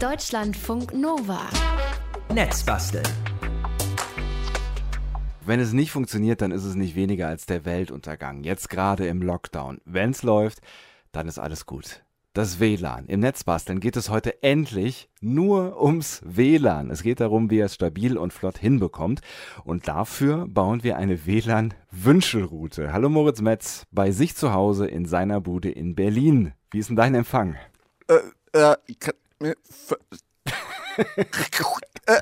Deutschlandfunk Nova. Netzbasteln. Wenn es nicht funktioniert, dann ist es nicht weniger als der Weltuntergang. Jetzt gerade im Lockdown. Wenn es läuft, dann ist alles gut. Das WLAN. Im Netzbasteln geht es heute endlich nur ums WLAN. Es geht darum, wie er es stabil und flott hinbekommt. Und dafür bauen wir eine WLAN-Wünschelroute. Hallo Moritz Metz, bei sich zu Hause in seiner Bude in Berlin. Wie ist denn dein Empfang? Äh, äh, ich kann äh, F eh.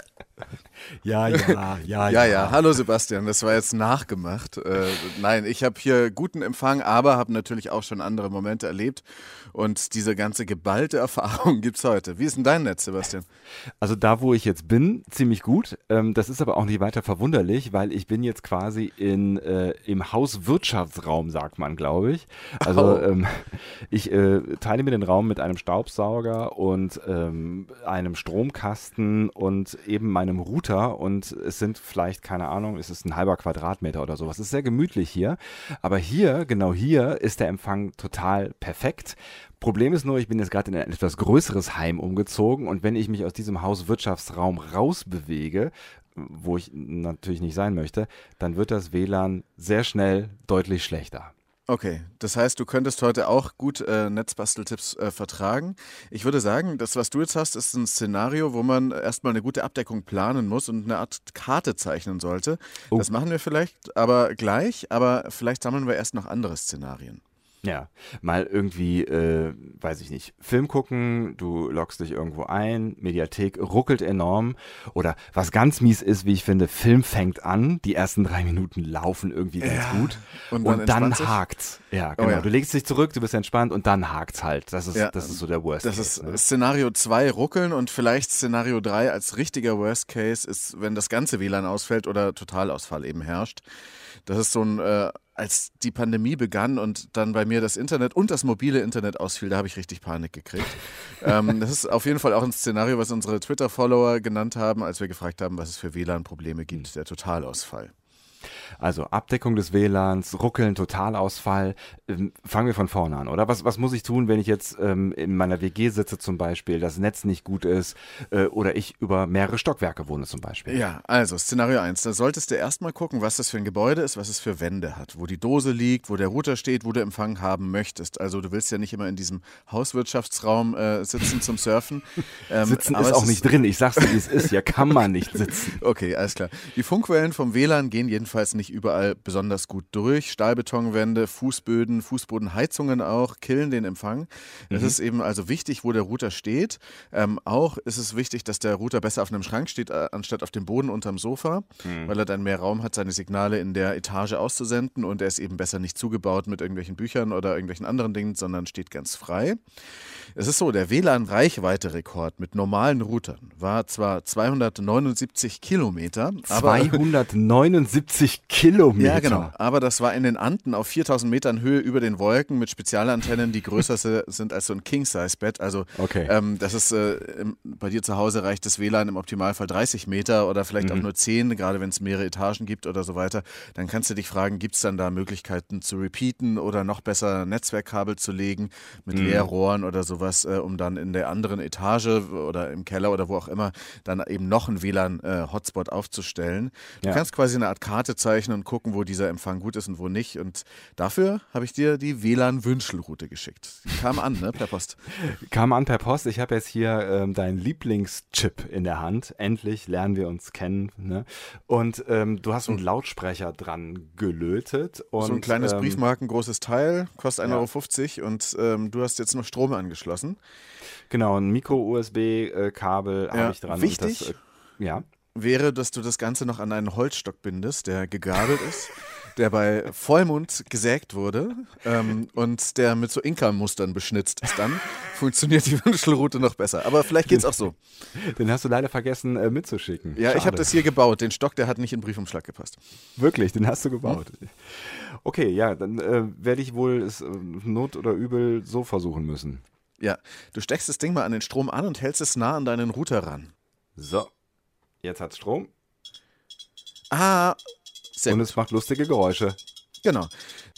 Ja, ja, ja, ja, ja, hallo Sebastian, das war jetzt nachgemacht. Äh, nein, ich habe hier guten Empfang, aber habe natürlich auch schon andere Momente erlebt. Und diese ganze geballte Erfahrung gibt es heute. Wie ist denn dein Netz, Sebastian? Also da, wo ich jetzt bin, ziemlich gut. Ähm, das ist aber auch nicht weiter verwunderlich, weil ich bin jetzt quasi in, äh, im Hauswirtschaftsraum, sagt man, glaube ich. Also Oh. ähm, ich äh, teile mir den Raum mit einem Staubsauger und ähm, einem Stromkasten und eben meinem Router und es sind vielleicht, keine Ahnung, es ist ein halber Quadratmeter oder sowas. Es ist sehr gemütlich hier, aber hier, genau hier, ist der Empfang total perfekt. Problem ist nur, ich bin jetzt gerade in ein etwas größeres Heim umgezogen und wenn ich mich aus diesem Hauswirtschaftsraum rausbewege, wo ich natürlich nicht sein möchte, dann wird das WLAN sehr schnell deutlich schlechter. Okay, das heißt, du könntest heute auch gut äh, Netzbasteltipps äh, vertragen. Ich würde sagen, das, was du jetzt hast, ist ein Szenario, wo man erstmal eine gute Abdeckung planen muss und eine Art Karte zeichnen sollte. Oh. Das machen wir vielleicht aber gleich, aber vielleicht sammeln wir erst noch andere Szenarien. Ja, mal irgendwie, äh, weiß ich nicht, Film gucken, du loggst dich irgendwo ein, Mediathek ruckelt enorm. Oder was ganz mies ist, wie ich finde, Film fängt an, die ersten drei Minuten laufen irgendwie ganz Ja, gut. und Und dann dann, entspannt sich? hakt's. Ja, Oh genau. ja. Du legst dich zurück, du bist entspannt und dann hakt's halt. Das ist, Ja, das ist so der Worst Das Case, ist ne? Szenario 2 ruckeln und vielleicht Szenario 3 als richtiger Worst Case ist, wenn das ganze WLAN ausfällt oder Totalausfall eben herrscht. Das ist so ein, äh, als die Pandemie begann und dann bei mir das Internet und das mobile Internet ausfiel, da habe ich richtig Panik gekriegt. ähm, das ist auf jeden Fall auch ein Szenario, was unsere Twitter-Follower genannt haben, als wir gefragt haben, was es für WLAN-Probleme gibt, der Totalausfall. Also Abdeckung des WLANs, Ruckeln, Totalausfall. Ähm, fangen wir von vorne an, oder? Was, was muss ich tun, wenn ich jetzt ähm, in meiner WG sitze zum Beispiel, das Netz nicht gut ist äh, oder ich über mehrere Stockwerke wohne zum Beispiel? Ja, also Szenario 1. Da solltest du erstmal gucken, was das für ein Gebäude ist, was es für Wände hat, wo die Dose liegt, wo der Router steht, wo du Empfang haben möchtest. Also du willst ja nicht immer in diesem Hauswirtschaftsraum äh, sitzen zum Surfen. Ähm, Sitzen ist auch nicht drin. Ich sag's dir, wie es ist. Hier kann man nicht sitzen. Okay, alles klar. Die Funkwellen vom WLAN gehen jedenfalls nicht überall besonders gut durch. Stahlbetonwände, Fußböden, Fußbodenheizungen auch killen den Empfang. Es ist eben also wichtig, wo der Router steht. Ähm, auch ist es wichtig, dass der Router besser auf einem Schrank steht, äh, anstatt auf dem Boden unterm Sofa, weil er dann mehr Raum hat, seine Signale in der Etage auszusenden und er ist eben besser nicht zugebaut mit irgendwelchen Büchern oder irgendwelchen anderen Dingen, sondern steht ganz frei. Es ist so, der WLAN-Reichweite-Rekord mit normalen Routern war zwar 279 Kilometer, aber 279 Kilometer. ja, genau. Aber das war in den Anden auf 4000 Metern Höhe über den Wolken mit Spezialantennen, die größer sind als so ein King-Size-Bett. Also Okay. ähm, das ist äh, im, bei dir zu Hause reicht das WLAN im Optimalfall 30 Meter oder vielleicht Mhm. auch nur 10, gerade wenn es mehrere Etagen gibt oder so weiter. Dann kannst du dich fragen, gibt es dann da Möglichkeiten zu repeaten oder noch besser Netzwerkkabel zu legen mit Mhm. Leerrohren oder sowas, äh, um dann in der anderen Etage oder im Keller oder wo auch immer dann eben noch einen WLAN-Hotspot aufzustellen. Du Ja. kannst quasi eine Art Karte zeichnen und gucken, wo dieser Empfang gut ist und wo nicht. Und dafür habe ich dir die WLAN-Wünschelroute geschickt. Die kam an, ne, per Post. Kam an per Post. Ich habe jetzt hier ähm, deinen Lieblingschip in der Hand. Endlich lernen wir uns kennen. Ne? Und ähm, du hast einen Lautsprecher dran gelötet. Und, so ein kleines ähm, briefmarkengroßes Teil, kostet ja. 1,50 Euro und ähm, du hast jetzt noch Strom angeschlossen. Genau, ein Micro-USB-Kabel Ja, habe ich dran. wichtig. Das, äh, ja. Wäre, dass du das Ganze noch an einen Holzstock bindest, der gegabelt ist. Der bei Vollmond gesägt wurde ähm, und der mit so Inka-Mustern beschnitzt ist, dann funktioniert die Wünschelroute noch besser. Aber vielleicht geht's auch so. Den hast du leider vergessen äh, mitzuschicken. Ja, ich habe Schade. das hier gebaut. Den Stock, der hat nicht in den Briefumschlag gepasst. Wirklich, den hast du gebaut. Okay, ja, dann äh, werde ich wohl es äh, Not oder Übel so versuchen müssen. Ja, du steckst das Ding mal an den Strom an und hältst es nah an deinen Router ran. So, jetzt hat's Strom Ah, sehr und gut. es macht lustige Geräusche. Genau.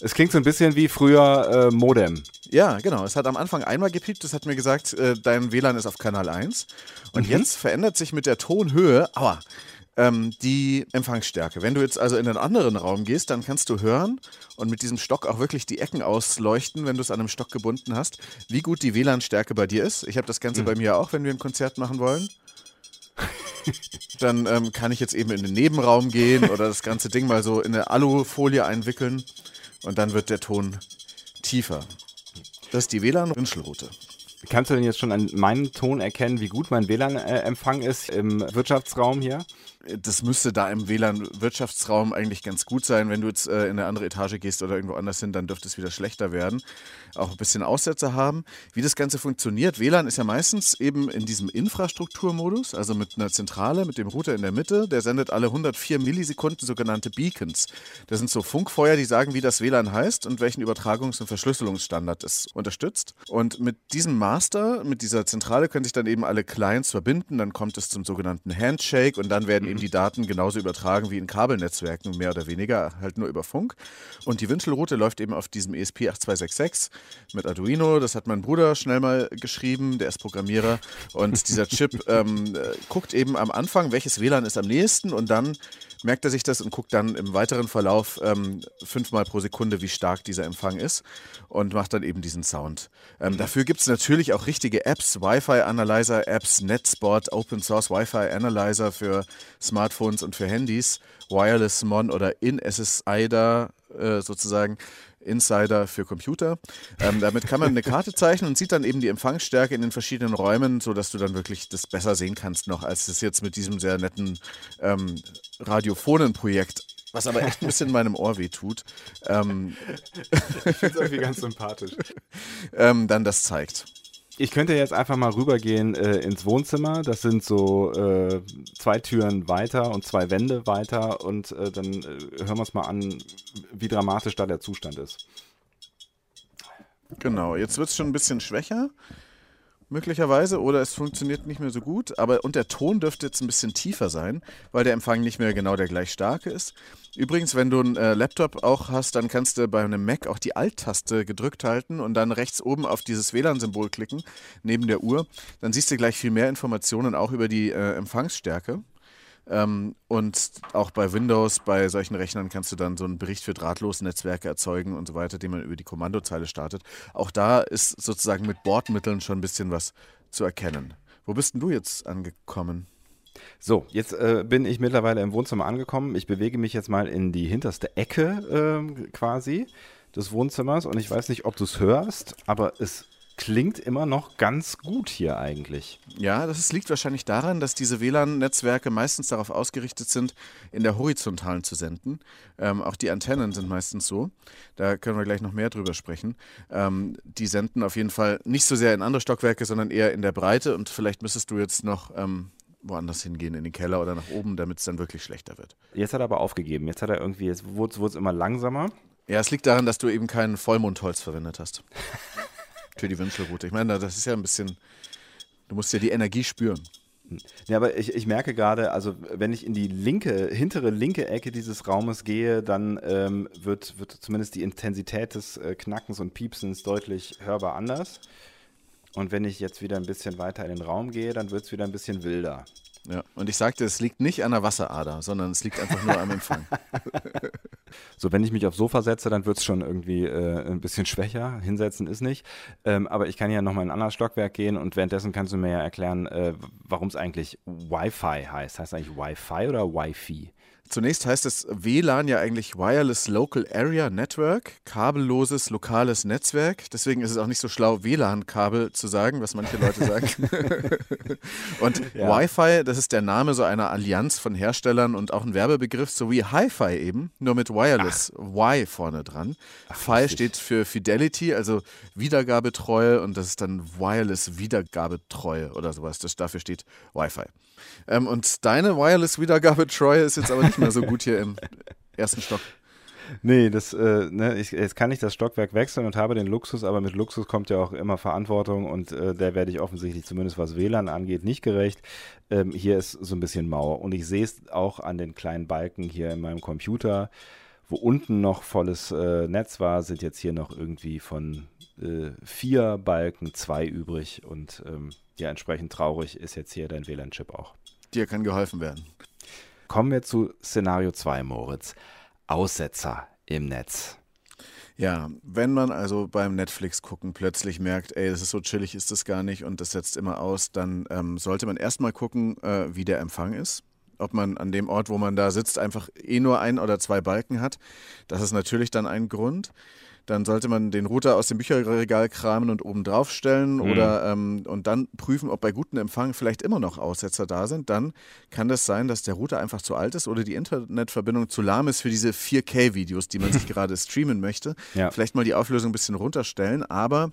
Es klingt so ein bisschen wie früher äh, Modem. Ja, genau. Es hat am Anfang einmal gepiept, es hat mir gesagt, äh, dein WLAN ist auf Kanal 1. Und Mhm. jetzt verändert sich mit der Tonhöhe, aua, ähm, die Empfangsstärke. Wenn du jetzt also in einen anderen Raum gehst, dann kannst du hören und mit diesem Stock auch wirklich die Ecken ausleuchten, wenn du es an einem Stock gebunden hast, wie gut die WLAN-Stärke bei dir ist. Ich habe das Ganze bei mir auch, wenn wir ein Konzert machen wollen. Dann ähm, kann ich jetzt eben in den Nebenraum gehen oder das ganze Ding mal so in eine Alufolie einwickeln und dann wird der Ton tiefer. Das ist die WLAN-Wünschelroute. Kannst du denn jetzt schon an meinem Ton erkennen, wie gut mein WLAN-Empfang ist im Wirtschaftsraum hier? Das müsste da im WLAN-Wirtschaftsraum eigentlich ganz gut sein. Wenn du jetzt äh, in eine andere Etage gehst oder irgendwo anders hin, dann dürfte es wieder schlechter werden. Auch ein bisschen Aussätze haben. Wie das Ganze funktioniert, WLAN ist ja meistens eben in diesem Infrastrukturmodus, also mit einer Zentrale, mit dem Router in der Mitte. Der sendet alle 104 Millisekunden sogenannte Beacons. Das sind so Funkfeuer, die sagen, wie das WLAN heißt und welchen Übertragungs- und Verschlüsselungsstandard es unterstützt. Und mit diesem Master, mit dieser Zentrale, können sich dann eben alle Clients verbinden. Dann kommt es zum sogenannten Handshake und dann werden eben die Daten genauso übertragen wie in Kabelnetzwerken, mehr oder weniger, halt nur über Funk. Und die Wünschelroute läuft eben auf diesem E ESP8266 mit Arduino. Das hat mein Bruder schnell mal geschrieben, der ist Programmierer. Und dieser Chip ähm, äh, guckt eben am Anfang, welches WLAN ist am nächsten und dann merkt er sich das und guckt dann im weiteren Verlauf ähm, fünfmal pro Sekunde, wie stark dieser Empfang ist und macht dann eben diesen Sound. Ähm, dafür gibt es natürlich auch richtige Apps, Wi-Fi-Analyzer-Apps, Netspot, Open Source Wi-Fi-Analyzer für Smartphones und für Handys, Wireless Mon oder InSSIDA äh, sozusagen. Insider für Computer. Ähm, damit kann man eine Karte zeichnen und sieht dann eben die Empfangsstärke in den verschiedenen Räumen, sodass du dann wirklich das besser sehen kannst noch, als es jetzt mit diesem sehr netten ähm, radiophonen Projekt, was aber echt ein bisschen meinem Ohr weh tut, ähm, Ich finde es irgendwie ganz sympathisch. ähm, dann das zeigt. Ich könnte jetzt einfach mal rübergehen äh, ins Wohnzimmer. Das sind so äh, zwei Türen weiter und zwei Wände weiter. Und äh, dann äh, hören wir uns mal an, wie dramatisch da der Zustand ist. Genau, jetzt wird es schon ein bisschen schwächer, möglicherweise, oder es funktioniert nicht mehr so gut. Aber und der Ton dürfte jetzt ein bisschen tiefer sein, weil der Empfang nicht mehr genau der gleich starke ist. Übrigens, wenn du einen äh, Laptop auch hast, dann kannst du bei einem Mac auch die Alt-Taste gedrückt halten und dann rechts oben auf dieses WLAN-Symbol klicken, neben der Uhr. Dann siehst du gleich viel mehr Informationen auch über die äh, Empfangsstärke. Ähm, und auch bei Windows, bei solchen Rechnern kannst du dann so einen Bericht für Drahtlosnetzwerke erzeugen und so weiter, den man über die Kommandozeile startet. Auch da ist sozusagen mit Bordmitteln schon ein bisschen was zu erkennen. Wo bist denn du jetzt angekommen? So, jetzt äh, bin ich mittlerweile im Wohnzimmer angekommen. Ich bewege mich jetzt mal in die hinterste Ecke ähm, quasi des Wohnzimmers und ich weiß nicht, ob du es hörst, aber es klingt immer noch ganz gut hier eigentlich. Ja, das liegt wahrscheinlich daran, dass diese WLAN-Netzwerke meistens darauf ausgerichtet sind, in der Horizontalen zu senden. Ähm, auch die Antennen sind meistens so. Da können wir gleich noch mehr drüber sprechen. Ähm, die senden auf jeden Fall nicht so sehr in andere Stockwerke, sondern eher in der Breite. Und vielleicht müsstest du jetzt noch ähm, woanders hingehen, in den Keller oder nach oben, damit es dann wirklich schlechter wird. Jetzt hat er aber aufgegeben. Jetzt hat er irgendwie, jetzt wurde es immer langsamer. Ja, es liegt daran, dass du eben kein Vollmondholz verwendet hast. Für die Wünschelroute. Ich meine, das ist ja ein bisschen. Du musst ja die Energie spüren. Ja, aber ich, ich merke gerade, also wenn ich in die linke, hintere linke Ecke dieses Raumes gehe, dann ähm, wird, wird zumindest die Intensität des äh, Knackens und Piepsens deutlich hörbar anders. Und wenn ich jetzt wieder ein bisschen weiter in den Raum gehe, dann wird es wieder ein bisschen wilder. Ja. Und ich sagte, es liegt nicht an der Wasserader, sondern es liegt einfach nur am Empfang. So, wenn ich mich aufs Sofa setze, dann wird es schon irgendwie äh, ein bisschen schwächer. Hinsetzen ist nicht. Ähm, aber ich kann ja nochmal in ein anderes Stockwerk gehen und währenddessen kannst du mir ja erklären, äh, warum es eigentlich Wi-Fi heißt. Heißt eigentlich Wi-Fi oder Wi-Fi? Zunächst heißt es WLAN ja eigentlich Wireless Local Area Network, kabelloses lokales Netzwerk. Deswegen ist es auch nicht so schlau, WLAN-Kabel zu sagen, was manche Leute sagen. und Ja. Wi-Fi, das ist der Name so einer Allianz von Herstellern und auch ein Werbebegriff, so wie Hi-Fi eben, nur mit Wireless, Y vorne dran. Fi lustig. steht für Fidelity, also Wiedergabetreue und das ist dann Wireless Wiedergabetreue oder sowas. Das, dafür steht Wi-Fi. Ähm, und deine Wireless-Wiedergabetreue ist jetzt aber nicht mehr so gut hier im ersten Stock. Nee, das, äh, ne, ich, jetzt kann ich das Stockwerk wechseln und habe den Luxus, aber mit Luxus kommt ja auch immer Verantwortung und äh, der werde ich offensichtlich, zumindest was WLAN angeht, nicht gerecht. Ähm, hier ist so ein bisschen Mauer und ich sehe es auch an den kleinen Balken hier in meinem Computer, wo unten noch volles äh, Netz war, sind jetzt hier noch irgendwie von äh, vier Balken zwei übrig und ähm, ja, entsprechend traurig ist jetzt hier dein WLAN-Chip auch. Dir kann geholfen werden. Kommen wir zu Szenario 2, Moritz. Aussetzer im Netz. Ja, wenn man also beim Netflix gucken plötzlich merkt, ey, das ist so chillig, ist das gar nicht und das setzt immer aus, dann ähm, sollte man erstmal gucken, äh, wie der Empfang ist. Ob man an dem Ort, wo man da sitzt, einfach eh nur ein oder zwei Balken hat. Das ist natürlich dann ein Grund dann sollte man den Router aus dem Bücherregal kramen und oben drauf stellen mhm. oder ähm, und dann prüfen, ob bei gutem Empfang vielleicht immer noch Aussetzer da sind. Dann kann das sein, dass der Router einfach zu alt ist oder die Internetverbindung zu lahm ist für diese 4K-Videos, die man sich gerade streamen möchte. Ja. Vielleicht mal die Auflösung ein bisschen runterstellen, aber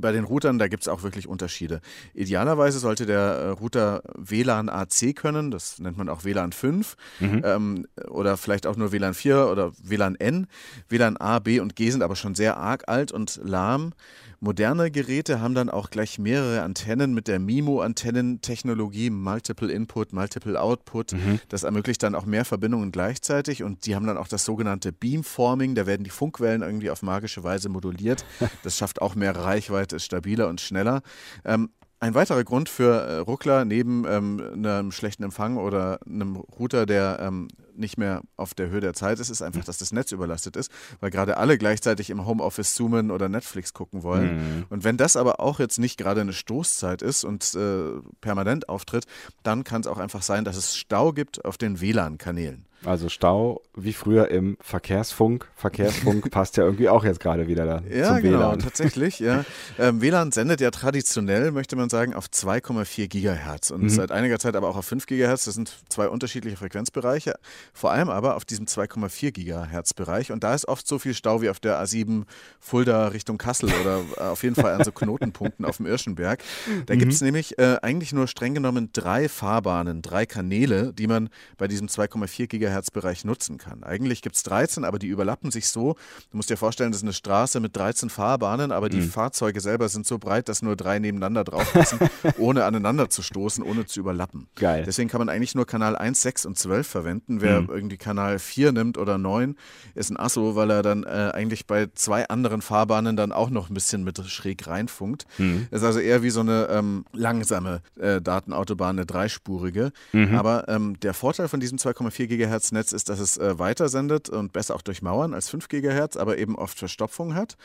bei den Routern, da gibt es auch wirklich Unterschiede. Idealerweise sollte der äh, Router WLAN AC können, das nennt man auch WLAN 5 mhm. ähm, oder vielleicht auch nur WLAN 4 oder WLAN N. WLAN A, B und G sind aber schon sehr arg alt und lahm. Moderne Geräte haben dann auch gleich mehrere Antennen mit der MIMO-Antennentechnologie, Multiple Input, Multiple Output. Mhm. Das ermöglicht dann auch mehr Verbindungen gleichzeitig und die haben dann auch das sogenannte Beamforming. Da werden die Funkwellen irgendwie auf magische Weise moduliert. Das schafft auch mehr Reichweite, ist stabiler und schneller. Ähm, ein weiterer Grund für äh, Ruckler neben ähm, einem schlechten Empfang oder einem Router, der ähm, nicht mehr auf der Höhe der Zeit ist, ist einfach, dass das Netz überlastet ist, weil gerade alle gleichzeitig im Homeoffice zoomen oder Netflix gucken wollen. Mhm. Und wenn das aber auch jetzt nicht gerade eine Stoßzeit ist und äh, permanent auftritt, dann kann es auch einfach sein, dass es Stau gibt auf den WLAN-Kanälen. Also Stau wie früher im Verkehrsfunk. Verkehrsfunk passt ja irgendwie auch jetzt gerade wieder da ja, zum genau, WLAN. tatsächlich. Ja. Ähm, WLAN sendet ja traditionell, möchte man sagen, auf 2,4 Gigahertz und mhm. seit einiger Zeit aber auch auf 5 Gigahertz. Das sind zwei unterschiedliche Frequenzbereiche. Vor allem aber auf diesem 2,4 Gigahertz Bereich und da ist oft so viel Stau wie auf der A7 Fulda Richtung Kassel oder äh, auf jeden Fall an so Knotenpunkten auf dem Irschenberg. Da mhm. gibt es nämlich äh, eigentlich nur streng genommen drei Fahrbahnen, drei Kanäle, die man bei diesem 2,4 Gigahertz Gigahertz-Bereich nutzen kann. Eigentlich gibt es 13, aber die überlappen sich so. Du musst dir vorstellen, das ist eine Straße mit 13 Fahrbahnen, aber die mhm. Fahrzeuge selber sind so breit, dass nur drei nebeneinander drauf passen, ohne aneinander zu stoßen, ohne zu überlappen. Geil. Deswegen kann man eigentlich nur Kanal 1, 6 und 12 verwenden. Wer mhm. irgendwie Kanal 4 nimmt oder 9, ist ein Asso, weil er dann äh, eigentlich bei zwei anderen Fahrbahnen dann auch noch ein bisschen mit schräg reinfunkt. Mhm. Ist also eher wie so eine ähm, langsame äh, Datenautobahn, eine dreispurige. Mhm. Aber ähm, der Vorteil von diesem 2,4 Gigahertz GHz-Netz ist, dass es äh, weiter sendet und besser auch durchmauern als 5 GHz, aber eben oft Verstopfung hat.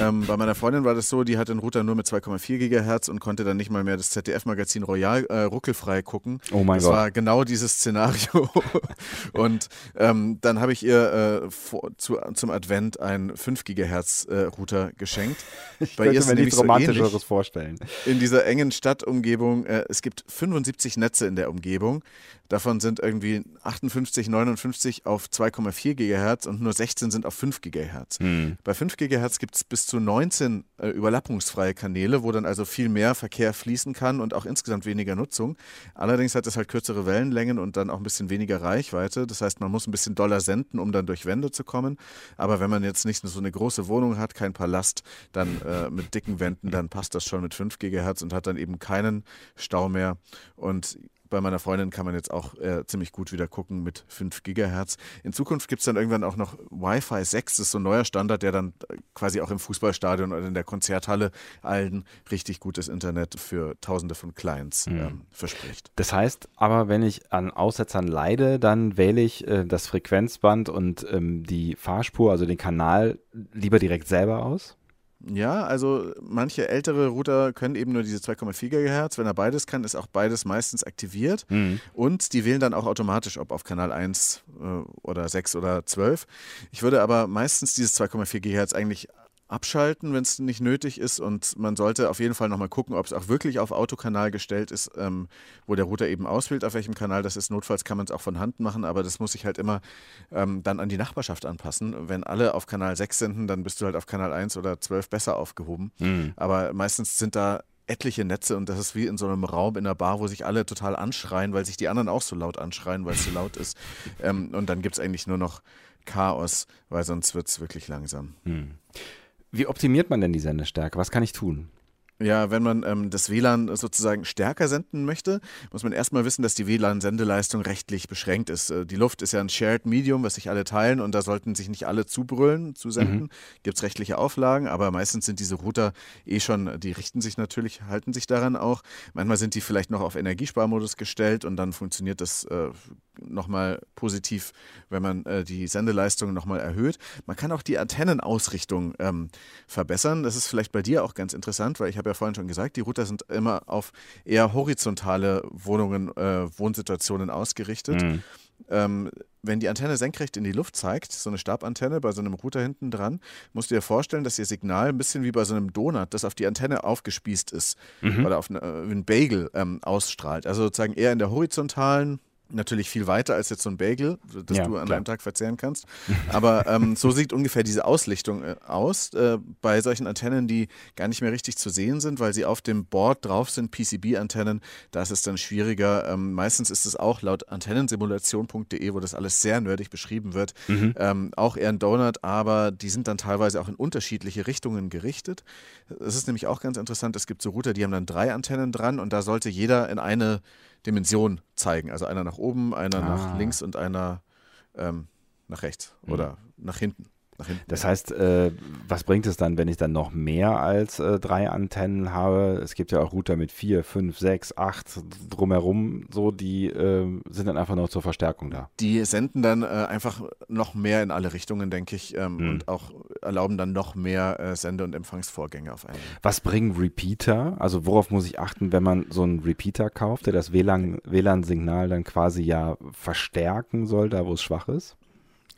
Ähm, bei meiner Freundin war das so, die hat den Router nur mit 2,4 GHz und konnte dann nicht mal mehr das ZDF-Magazin Royal äh, ruckelfrei gucken. Oh mein das Gott. Das war genau dieses Szenario. und ähm, dann habe ich ihr äh, vor, zu, zum Advent einen 5 GHz äh, geschenkt. Ich bei könnte mir nichts Romantischeres so vorstellen. In dieser engen Stadtumgebung, äh, es gibt 75 Netze in der Umgebung. Davon sind irgendwie 58, 59 auf 2,4 GHz und nur 16 sind auf 5 GHz. Hm. Bei 5 GHz gibt es bis zu 19 äh, überlappungsfreie Kanäle, wo dann also viel mehr Verkehr fließen kann und auch insgesamt weniger Nutzung. Allerdings hat es halt kürzere Wellenlängen und dann auch ein bisschen weniger Reichweite. Das heißt, man muss ein bisschen doller senden, um dann durch Wände zu kommen. Aber wenn man jetzt nicht so eine große Wohnung hat, kein Palast, dann äh, mit dicken Wänden, dann passt das schon mit 5 GHz und hat dann eben keinen Stau mehr. Und bei meiner Freundin kann man jetzt auch äh, ziemlich gut wieder gucken mit 5 Gigahertz. In Zukunft gibt es dann irgendwann auch noch Wi-Fi 6, das ist so ein neuer Standard, der dann äh, quasi auch im Fußballstadion oder in der Konzerthalle allen richtig gutes Internet für tausende von Clients mhm. ähm, verspricht. Das heißt aber, wenn ich an Aussetzern leide, dann wähle ich äh, das Frequenzband und ähm, die Fahrspur, also den Kanal, lieber direkt selber aus? Ja, also manche ältere Router können eben nur diese 2,4 GHz. Wenn er beides kann, ist auch beides meistens aktiviert. Mhm. Und die wählen dann auch automatisch, ob auf Kanal 1 äh, oder 6 oder 12. Ich würde aber meistens dieses 2,4 GHz eigentlich abschalten, wenn es nicht nötig ist. Und man sollte auf jeden Fall nochmal gucken, ob es auch wirklich auf Autokanal gestellt ist, ähm, wo der Router eben auswählt, auf welchem Kanal das ist. Notfalls kann man es auch von Hand machen, aber das muss sich halt immer ähm, dann an die Nachbarschaft anpassen. Wenn alle auf Kanal 6 senden, dann bist du halt auf Kanal 1 oder 12 besser aufgehoben. Mhm. Aber meistens sind da etliche Netze und das ist wie in so einem Raum in einer Bar, wo sich alle total anschreien, weil sich die anderen auch so laut anschreien, weil es so laut ist. Ähm, und dann gibt es eigentlich nur noch Chaos, weil sonst wird es wirklich langsam. Hm. Wie optimiert man denn die Sendestärke? Was kann ich tun? Ja, wenn man ähm, das WLAN sozusagen stärker senden möchte, muss man erstmal wissen, dass die WLAN-Sendeleistung rechtlich beschränkt ist. Äh, die Luft ist ja ein Shared Medium, was sich alle teilen und da sollten sich nicht alle zubrüllen zu senden. Mhm. Gibt es rechtliche Auflagen, aber meistens sind diese Router eh schon, die richten sich natürlich, halten sich daran auch. Manchmal sind die vielleicht noch auf Energiesparmodus gestellt und dann funktioniert das äh, nochmal positiv, wenn man äh, die Sendeleistung nochmal erhöht. Man kann auch die Antennenausrichtung ähm, verbessern. Das ist vielleicht bei dir auch ganz interessant, weil ich habe ja vorhin schon gesagt, die Router sind immer auf eher horizontale Wohnungen, äh, Wohnsituationen ausgerichtet. Mhm. Ähm, wenn die Antenne senkrecht in die Luft zeigt, so eine Stabantenne bei so einem Router hinten dran, musst du dir vorstellen, dass ihr Signal ein bisschen wie bei so einem Donut, das auf die Antenne aufgespießt ist mhm. oder auf eine, äh, einen Bagel ähm, ausstrahlt. Also sozusagen eher in der horizontalen natürlich viel weiter als jetzt so ein Bagel, das ja, du an klar. einem Tag verzehren kannst. Aber ähm, so sieht ungefähr diese Auslichtung äh, aus äh, bei solchen Antennen, die gar nicht mehr richtig zu sehen sind, weil sie auf dem Board drauf sind, PCB-Antennen. Da ist es dann schwieriger. Ähm, meistens ist es auch laut antennensimulation.de, wo das alles sehr nerdig beschrieben wird, mhm. ähm, auch eher ein Donut, aber die sind dann teilweise auch in unterschiedliche Richtungen gerichtet. Es ist nämlich auch ganz interessant, es gibt so Router, die haben dann drei Antennen dran und da sollte jeder in eine Dimension zeigen. Also einer nach oben, einer ah. nach links und einer ähm, nach rechts mhm. oder nach hinten. Das heißt, äh, was bringt es dann, wenn ich dann noch mehr als äh, drei Antennen habe? Es gibt ja auch Router mit vier, fünf, sechs, acht drumherum, so die äh, sind dann einfach noch zur Verstärkung da. Die senden dann äh, einfach noch mehr in alle Richtungen, denke ich, ähm, hm. und auch erlauben dann noch mehr äh, Sende- und Empfangsvorgänge auf einmal. Was bringen Repeater? Also worauf muss ich achten, wenn man so einen Repeater kauft, der das WLAN-Signal WLAN dann quasi ja verstärken soll, da wo es schwach ist?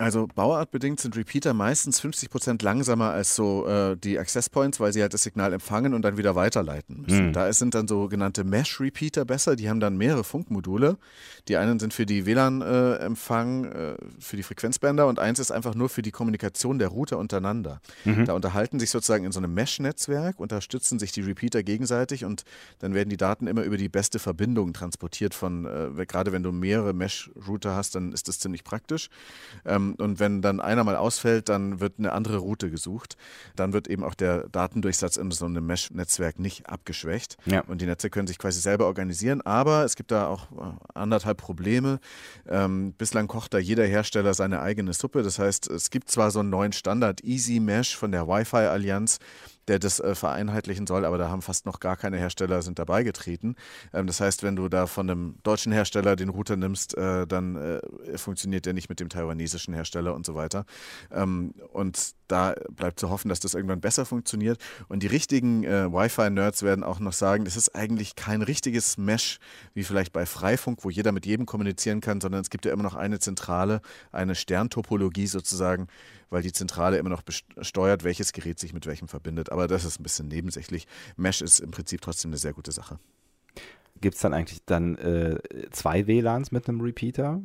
Also bauartbedingt sind Repeater meistens 50 Prozent langsamer als so äh, die Access Points, weil sie halt das Signal empfangen und dann wieder weiterleiten müssen. Mhm. Da sind dann sogenannte Mesh-Repeater besser. Die haben dann mehrere Funkmodule. Die einen sind für die WLAN-Empfang, äh, äh, für die Frequenzbänder und eins ist einfach nur für die Kommunikation der Router untereinander. Mhm. Da unterhalten sich sozusagen in so einem Mesh-Netzwerk, unterstützen sich die Repeater gegenseitig und dann werden die Daten immer über die beste Verbindung transportiert von, äh, gerade wenn du mehrere Mesh-Router hast, dann ist das ziemlich praktisch. Ähm, ähm, und wenn dann einer mal ausfällt, dann wird eine andere Route gesucht. Dann wird eben auch der Datendurchsatz in so einem Mesh-Netzwerk nicht abgeschwächt. Ja. Und die Netze können sich quasi selber organisieren. Aber es gibt da auch äh, anderthalb Probleme. Ähm, bislang kocht da jeder Hersteller seine eigene Suppe. Das heißt, es gibt zwar so einen neuen Standard Easy Mesh von der Wi-Fi Allianz, der das äh, vereinheitlichen soll, aber da haben fast noch gar keine Hersteller sind dabei getreten. Ähm, das heißt, wenn du da von einem deutschen Hersteller den Router nimmst, äh, dann äh, funktioniert der nicht mit dem taiwanesischen Hersteller und so weiter. Ähm, und da bleibt zu hoffen, dass das irgendwann besser funktioniert. Und die richtigen äh, Wi-Fi-Nerds werden auch noch sagen, es ist eigentlich kein richtiges Mesh wie vielleicht bei Freifunk, wo jeder mit jedem kommunizieren kann, sondern es gibt ja immer noch eine Zentrale, eine Sterntopologie sozusagen, weil die Zentrale immer noch steuert, welches Gerät sich mit welchem verbindet. Aber das ist ein bisschen nebensächlich. Mesh ist im Prinzip trotzdem eine sehr gute Sache. Gibt es dann eigentlich dann äh, zwei WLANs mit einem Repeater?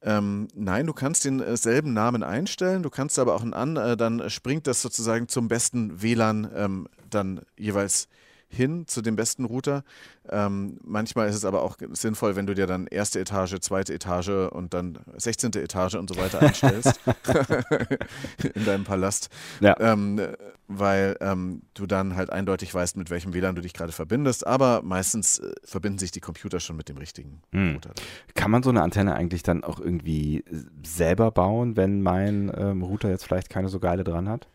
Ähm, nein, du kannst denselben Namen einstellen, du kannst aber auch einen an, äh, dann springt das sozusagen zum besten WLAN ähm, dann jeweils hin zu dem besten Router. Ähm, manchmal ist es aber auch sinnvoll, wenn du dir dann erste Etage, zweite Etage und dann 16. Etage und so weiter einstellst in deinem Palast. Ja. Ähm, weil ähm, du dann halt eindeutig weißt, mit welchem WLAN du dich gerade verbindest. Aber meistens äh, verbinden sich die Computer schon mit dem richtigen hm. Router. Kann man so eine Antenne eigentlich dann auch irgendwie selber bauen, wenn mein ähm, Router jetzt vielleicht keine so geile dran hat?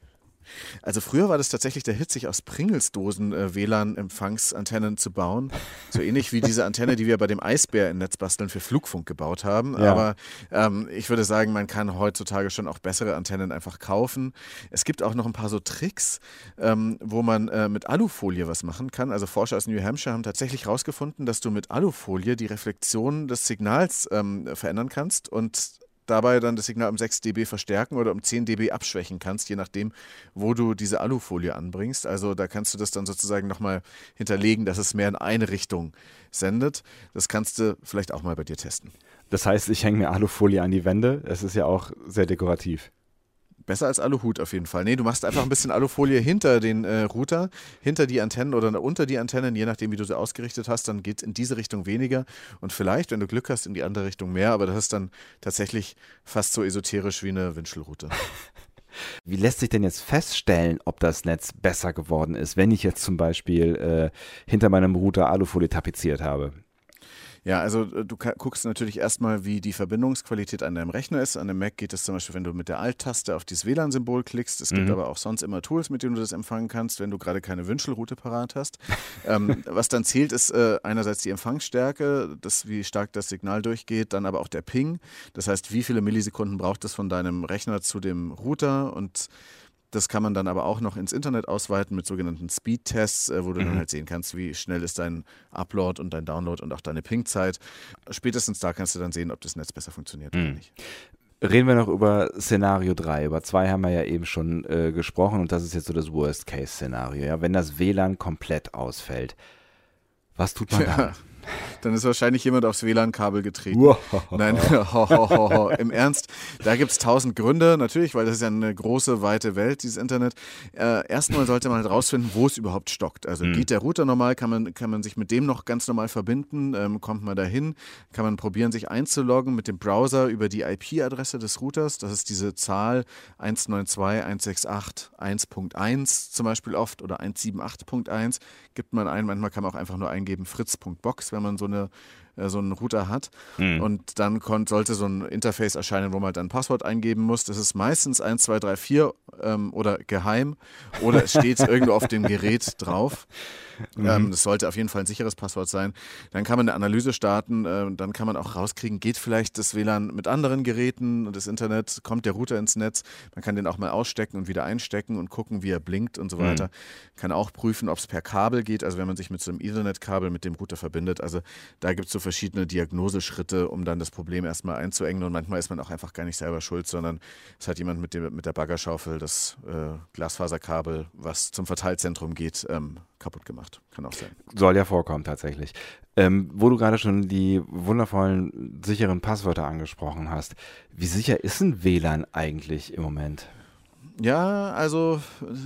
Also früher war das tatsächlich der Hit, sich aus Pringelsdosen äh, WLAN-Empfangsantennen zu bauen. So ähnlich wie diese Antenne, die wir bei dem Eisbär in Netzbasteln für Flugfunk gebaut haben. Ja. Aber ähm, ich würde sagen, man kann heutzutage schon auch bessere Antennen einfach kaufen. Es gibt auch noch ein paar so Tricks, ähm, wo man äh, mit Alufolie was machen kann. Also Forscher aus New Hampshire haben tatsächlich herausgefunden, dass du mit Alufolie die Reflexion des Signals ähm, verändern kannst und dabei dann das Signal um 6 dB verstärken oder um 10 dB abschwächen kannst, je nachdem, wo du diese Alufolie anbringst. Also da kannst du das dann sozusagen nochmal hinterlegen, dass es mehr in eine Richtung sendet. Das kannst du vielleicht auch mal bei dir testen. Das heißt, ich hänge mir Alufolie an die Wände. Es ist ja auch sehr dekorativ. Besser als Aluhut auf jeden Fall. Nee, du machst einfach ein bisschen Alufolie hinter den äh, Router, hinter die Antennen oder unter die Antennen, je nachdem, wie du sie ausgerichtet hast, dann geht es in diese Richtung weniger und vielleicht, wenn du Glück hast, in die andere Richtung mehr, aber das ist dann tatsächlich fast so esoterisch wie eine Wünschelroute. Wie lässt sich denn jetzt feststellen, ob das Netz besser geworden ist, wenn ich jetzt zum Beispiel äh, hinter meinem Router Alufolie tapeziert habe? Ja, also äh, du guckst natürlich erstmal, wie die Verbindungsqualität an deinem Rechner ist. An dem Mac geht es zum Beispiel, wenn du mit der Alt-Taste auf dieses WLAN-Symbol klickst. Es gibt mhm. aber auch sonst immer Tools, mit denen du das empfangen kannst, wenn du gerade keine Wünschelroute parat hast. ähm, was dann zählt, ist äh, einerseits die Empfangsstärke, das, wie stark das Signal durchgeht, dann aber auch der Ping. Das heißt, wie viele Millisekunden braucht es von deinem Rechner zu dem Router und das kann man dann aber auch noch ins Internet ausweiten mit sogenannten Speed-Tests, äh, wo du mhm. dann halt sehen kannst, wie schnell ist dein Upload und dein Download und auch deine Ping-Zeit. Spätestens da kannst du dann sehen, ob das Netz besser funktioniert mhm. oder nicht. Reden wir noch über Szenario 3. Über 2 haben wir ja eben schon äh, gesprochen und das ist jetzt so das Worst-Case-Szenario. Ja? Wenn das WLAN komplett ausfällt, was tut man ja. dann? Dann ist wahrscheinlich jemand aufs WLAN-Kabel getreten. Nein, ho, ho, ho, im Ernst. Da gibt es tausend Gründe, natürlich, weil das ist ja eine große, weite Welt, dieses Internet. Äh, erstmal sollte man halt rausfinden, wo es überhaupt stockt. Also mhm. geht der Router normal, kann man, kann man sich mit dem noch ganz normal verbinden, ähm, kommt man dahin, kann man probieren, sich einzuloggen mit dem Browser über die IP-Adresse des Routers. Das ist diese Zahl 192.168.1.1 zum Beispiel oft oder 178.1 gibt man ein. Manchmal kann man auch einfach nur eingeben fritz.box wenn man so eine äh, so einen Router hat. Mhm. Und dann konnt, sollte so ein Interface erscheinen, wo man dann ein Passwort eingeben muss. Das ist meistens 1, 2, 3, 4 ähm, oder geheim oder es steht irgendwo auf dem Gerät drauf. Mhm. Ähm, das sollte auf jeden Fall ein sicheres Passwort sein. Dann kann man eine Analyse starten. Äh, dann kann man auch rauskriegen, geht vielleicht das WLAN mit anderen Geräten und das Internet, kommt der Router ins Netz. Man kann den auch mal ausstecken und wieder einstecken und gucken, wie er blinkt und so mhm. weiter. Mhm. Kann auch prüfen, ob es per Kabel geht, also wenn man sich mit so einem Ethernet-Kabel mit dem Router verbindet. Also da gibt es so verschiedene Diagnoseschritte, um dann das Problem erstmal einzuengen. Und manchmal ist man auch einfach gar nicht selber schuld, sondern es hat jemand mit, dem, mit der Baggerschaufel das äh, Glasfaserkabel, was zum Verteilzentrum geht, ähm, kaputt gemacht. Kann auch sein. Soll ja vorkommen, tatsächlich. Ähm, wo du gerade schon die wundervollen, sicheren Passwörter angesprochen hast, wie sicher ist ein WLAN eigentlich im Moment? Ja, also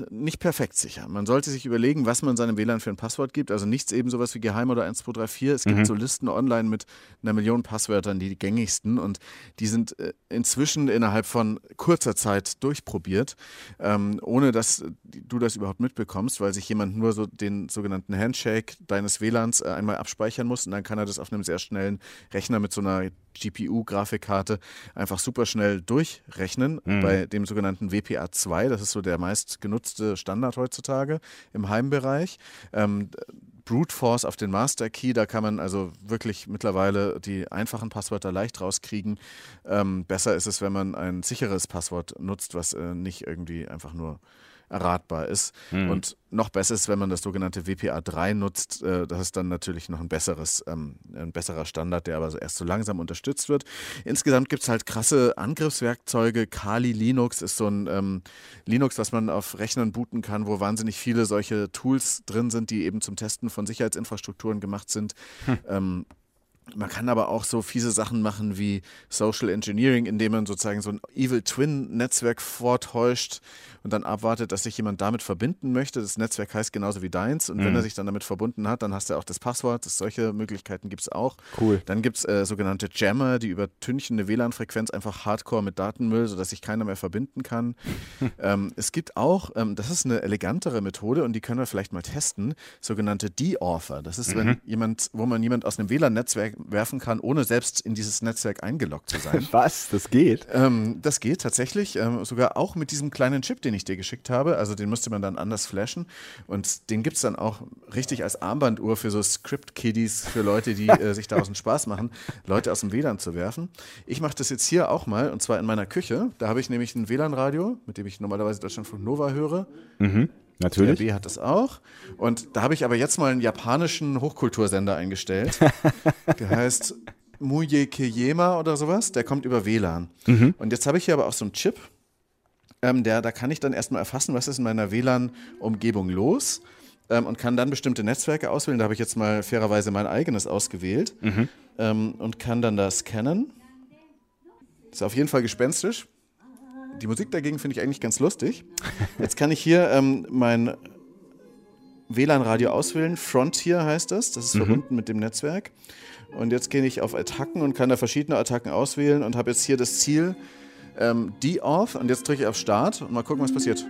nicht perfekt sicher. Man sollte sich überlegen, was man seinem WLAN für ein Passwort gibt. Also nichts eben sowas wie geheim oder 1234. Es gibt mhm. so Listen online mit einer Million Passwörtern, die, gängigsten und die sind äh, inzwischen innerhalb von kurzer Zeit durchprobiert, ähm, ohne dass du das überhaupt mitbekommst, weil sich jemand nur so den sogenannten Handshake deines WLANs äh, einmal abspeichern muss und dann kann er das auf einem sehr schnellen Rechner mit so einer GPU-Grafikkarte einfach super schnell durchrechnen mhm. bei dem sogenannten WPA2. Das ist so der meistgenutzte Standard heutzutage im Heimbereich. Ähm, Brute Force auf den Master Key, da kann man also wirklich mittlerweile die einfachen Passwörter leicht rauskriegen. Ähm, besser ist es, wenn man ein sicheres Passwort nutzt, was äh, nicht irgendwie einfach nur erratbar ist. Mhm. Und noch besser ist, wenn man das sogenannte WPA3 nutzt. Äh, das ist dann natürlich noch ein besseres, ähm, ein besserer Standard, der aber erst so langsam unterstützt wird. Insgesamt gibt es halt krasse Angriffswerkzeuge. Kali Linux ist so ein ähm, Linux, was man auf Rechnern booten kann, wo wahnsinnig viele solche Tools drin sind, die eben zum Testen von Sicherheitsinfrastrukturen gemacht sind. Hm. Ähm, man kann aber auch so fiese Sachen machen wie Social Engineering, indem man sozusagen so ein Evil Twin Netzwerk vortäuscht und dann abwartet, dass sich jemand damit verbinden möchte. Das Netzwerk heißt genauso wie deins und mhm. wenn er sich dann damit verbunden hat, dann hast du auch das Passwort. Das, solche Möglichkeiten gibt es auch. Cool. Dann gibt es äh, sogenannte Jammer, die übertünchen eine WLAN-Frequenz einfach hardcore mit Datenmüll, sodass sich keiner mehr verbinden kann. ähm, es gibt auch, ähm, das ist eine elegantere Methode und die können wir vielleicht mal testen, sogenannte De-Author. Das ist, mhm. wenn jemand, wo man jemand aus einem WLAN-Netzwerk werfen kann, ohne selbst in dieses Netzwerk eingeloggt zu sein. Was? Das geht? Ähm, das geht tatsächlich. Ähm, sogar auch mit diesem kleinen Chip, den ich dir geschickt habe. Also den müsste man dann anders flashen. Und den gibt es dann auch richtig als Armbanduhr für so Script-Kiddies, für Leute, die äh, sich daraus einen Spaß machen, Leute aus dem WLAN zu werfen. Ich mache das jetzt hier auch mal und zwar in meiner Küche. Da habe ich nämlich ein WLAN-Radio, mit dem ich normalerweise Deutschlandfunk Nova höre. Mhm. Natürlich. Der B hat das auch. Und da habe ich aber jetzt mal einen japanischen Hochkultursender eingestellt. Der heißt Muye Keyema oder sowas. Der kommt über WLAN. Mhm. Und jetzt habe ich hier aber auch so einen Chip. Ähm, der, da kann ich dann erstmal erfassen, was ist in meiner WLAN-Umgebung los ähm, und kann dann bestimmte Netzwerke auswählen. Da habe ich jetzt mal fairerweise mein eigenes ausgewählt mhm. ähm, und kann dann da scannen. Ist auf jeden Fall gespenstisch. Die Musik dagegen finde ich eigentlich ganz lustig. Jetzt kann ich hier ähm, mein WLAN-Radio auswählen. Frontier heißt das. Das ist mhm. verbunden mit dem Netzwerk. Und jetzt gehe ich auf Attacken und kann da verschiedene Attacken auswählen und habe jetzt hier das Ziel, ähm, die off und jetzt drücke ich auf Start und mal gucken, was passiert.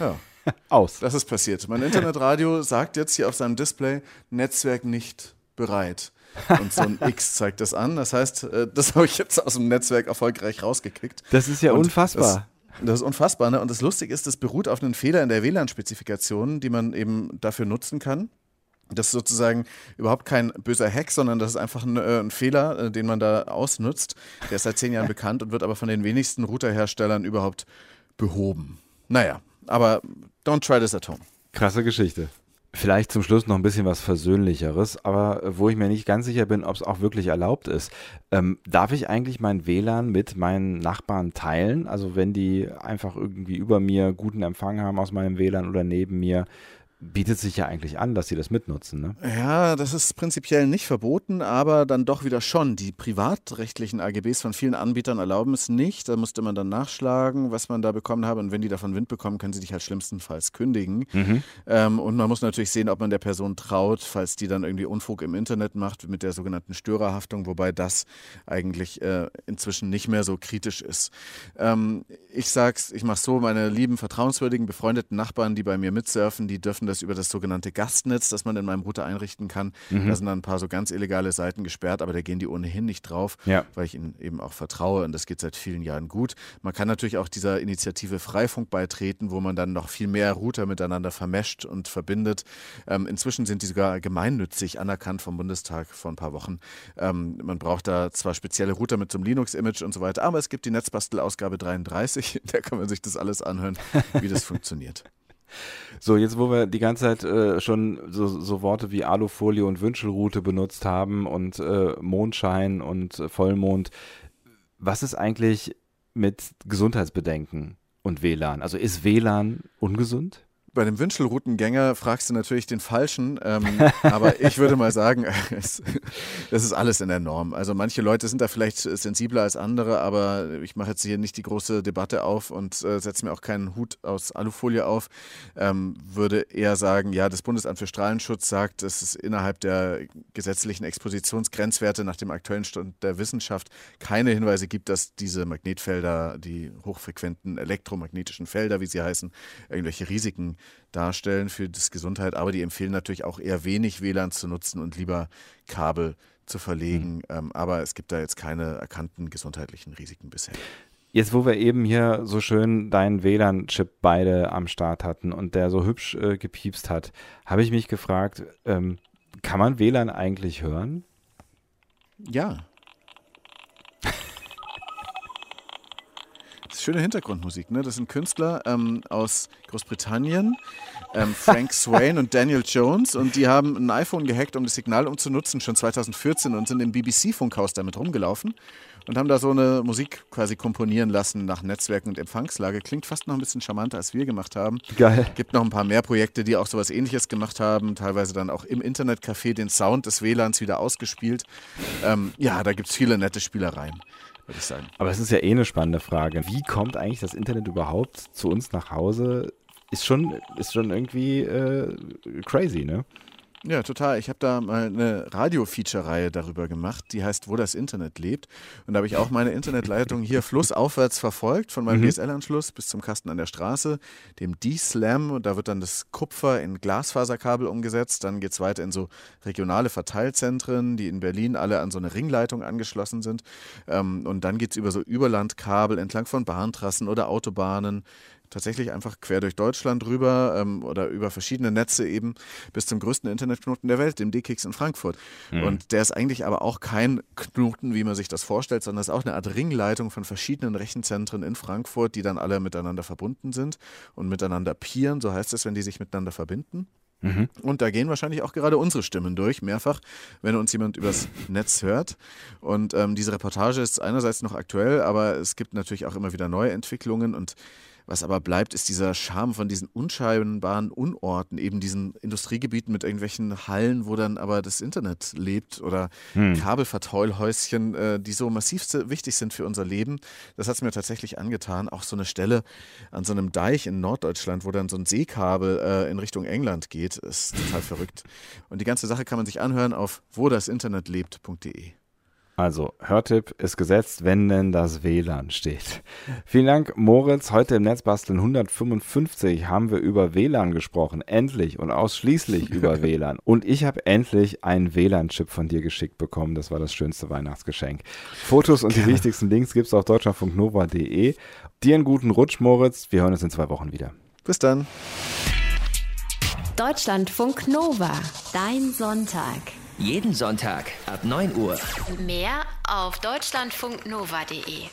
Ja. Aus. Das ist passiert. Mein Internetradio sagt jetzt hier auf seinem Display, Netzwerk nicht bereit. Und so ein X zeigt das an. Das heißt, äh, das habe ich jetzt aus dem Netzwerk erfolgreich rausgekickt. Das ist ja Und unfassbar. Das, das ist unfassbar. Ne? Und das Lustige ist, das beruht auf einem Fehler in der WLAN-Spezifikation, die man eben dafür nutzen kann. Das ist sozusagen überhaupt kein böser Hack, sondern das ist einfach ein, äh, ein Fehler, äh, den man da ausnutzt. Der ist seit zehn Jahren bekannt und wird aber von den wenigsten Routerherstellern überhaupt behoben. Naja, aber don't try this at home. Krasse Geschichte. Vielleicht zum Schluss noch ein bisschen was Versöhnlicheres, aber äh, wo ich mir nicht ganz sicher bin, ob es auch wirklich erlaubt ist. Ähm, darf ich eigentlich mein WLAN mit meinen Nachbarn teilen? Also wenn die einfach irgendwie über mir guten Empfang haben aus meinem WLAN oder neben mir, bietet sich ja eigentlich an, dass sie das mitnutzen. Ne? Ja, das ist prinzipiell nicht verboten, aber dann doch wieder schon. Die privatrechtlichen AGBs von vielen Anbietern erlauben es nicht. Da musste man dann nachschlagen, was man da bekommen habe. Und wenn die davon Wind bekommen, können sie dich halt schlimmstenfalls kündigen. Mhm. Ähm, und man muss natürlich sehen, ob man der Person traut, falls die dann irgendwie Unfug im Internet macht mit der sogenannten Störerhaftung, wobei das eigentlich äh, inzwischen nicht mehr so kritisch ist. Ähm, ich sag's, ich mach's so, meine lieben, vertrauenswürdigen, befreundeten Nachbarn, die bei mir mitsurfen, die dürfen das über das sogenannte Gastnetz, das man in meinem Router einrichten kann. Da sind dann ein paar so ganz illegale Seiten gesperrt, aber da gehen die ohnehin nicht drauf, Ja. weil ich ihnen eben auch vertraue und das geht seit vielen Jahren gut. Man kann natürlich auch dieser Initiative Freifunk beitreten, wo man dann noch viel mehr Router miteinander vermescht und verbindet. Ähm, inzwischen sind die sogar gemeinnützig anerkannt vom Bundestag vor ein paar Wochen. Ähm, man braucht da zwar spezielle Router mit so einem Linux-Image und so weiter, aber es gibt die Netzbastel-Ausgabe 33, da kann man sich das alles anhören, wie das funktioniert. So, jetzt wo wir die ganze Zeit äh, schon so, so Worte wie Alufolie und Wünschelrute benutzt haben und äh, Mondschein und äh, Vollmond, was ist eigentlich mit Gesundheitsbedenken und WLAN? Also ist WLAN ungesund? Bei dem Wünschelroutengänger fragst du natürlich den Falschen, ähm, aber ich würde mal sagen, es, das ist alles in der Norm. Also manche Leute sind da vielleicht sensibler als andere, aber ich mache jetzt hier nicht die große Debatte auf und äh, setze mir auch keinen Hut aus Alufolie auf. Ähm, würde eher sagen, ja, das Bundesamt für Strahlenschutz sagt, dass es innerhalb der gesetzlichen Expositionsgrenzwerte nach dem aktuellen Stand der Wissenschaft keine Hinweise gibt, dass diese Magnetfelder, die hochfrequenten elektromagnetischen Felder, wie sie heißen, irgendwelche Risiken darstellen für das Gesundheit, aber die empfehlen natürlich auch eher wenig WLAN zu nutzen und lieber Kabel zu verlegen. Ähm, aber es gibt da jetzt keine erkannten gesundheitlichen Risiken bisher. Jetzt, wo wir eben hier so schön deinen WLAN-Chip beide am Start hatten und der so hübsch äh, gepiepst hat, habe ich mich gefragt, ähm, kann man WLAN eigentlich hören? Ja. Das ist schöne Hintergrundmusik, ne? Das sind Künstler ähm, aus Großbritannien, ähm, Frank Swain und Daniel Jones, und die haben ein iPhone gehackt, um das Signal umzunutzen, schon 2014 und sind im BBC-Funkhaus damit rumgelaufen und haben da so eine Musik quasi komponieren lassen nach Netzwerken und Empfangslage. Klingt fast noch ein bisschen charmanter, als wir gemacht haben. Geil. Gibt noch ein paar mehr Projekte, die auch sowas ähnliches gemacht haben, teilweise dann auch im Internetcafé den Sound des WLANs wieder ausgespielt. Ähm, ja, da gibt es viele nette Spielereien, würde ich sagen. Aber es ist ja eh eine spannende Frage. Wie kommt eigentlich das Internet überhaupt zu uns nach Hause? Ist schon, ist schon irgendwie äh, crazy, ne? Ja, total. Ich habe da mal eine Radio-Feature-Reihe darüber gemacht, die heißt Wo das Internet lebt. Und da habe ich auch meine Internetleitung hier flussaufwärts verfolgt, von meinem DSL-Anschluss bis zum Kasten an der Straße, dem D-Slam. Und da wird dann das Kupfer in Glasfaserkabel umgesetzt. Dann geht es weiter in so regionale Verteilzentren, die in Berlin alle an so eine Ringleitung angeschlossen sind. Ähm, und dann geht es über so Überlandkabel entlang von Bahntrassen oder Autobahnen tatsächlich einfach quer durch Deutschland rüber ähm, oder über verschiedene Netze eben bis zum größten Internetknoten der Welt, dem D-Kicks in Frankfurt. Und der ist eigentlich aber auch kein Knoten, wie man sich das vorstellt, sondern ist auch eine Art Ringleitung von verschiedenen Rechenzentren in Frankfurt, die dann alle miteinander verbunden sind und miteinander peeren, so heißt es, wenn die sich miteinander verbinden. Und da gehen wahrscheinlich auch gerade unsere Stimmen durch, mehrfach, wenn uns jemand übers Netz hört. Und ähm, diese Reportage ist einerseits noch aktuell, aber es gibt natürlich auch immer wieder neue Entwicklungen. Und was aber bleibt, ist dieser Charme von diesen unscheinbaren Unorten, eben diesen Industriegebieten mit irgendwelchen Hallen, wo dann aber das Internet lebt oder Kabelverteilhäuschen, äh, die so massiv wichtig sind für unser Leben. Das hat es mir tatsächlich angetan. Auch so eine Stelle an so einem Deich in Norddeutschland, wo dann so ein Seekabel äh, in Richtung England geht, ist total verrückt. Und die ganze Sache kann man sich anhören auf wo das Internet lebt.de. Also, Hörtipp ist gesetzt, wenn denn das WLAN steht. Vielen Dank, Moritz. Heute im Netzbasteln 155 haben wir über WLAN gesprochen. Endlich und ausschließlich über WLAN. Und ich habe endlich einen WLAN-Chip von dir geschickt bekommen. Das war das schönste Weihnachtsgeschenk. Fotos und die wichtigsten Links gibt es auf deutschlandfunknova.de. Dir einen guten Rutsch, Moritz. Wir hören uns in zwei Wochen wieder. Bis dann. Deutschlandfunk Nova. Dein Sonntag. Jeden Sonntag ab 9 Uhr. Mehr auf deutschlandfunknova.de.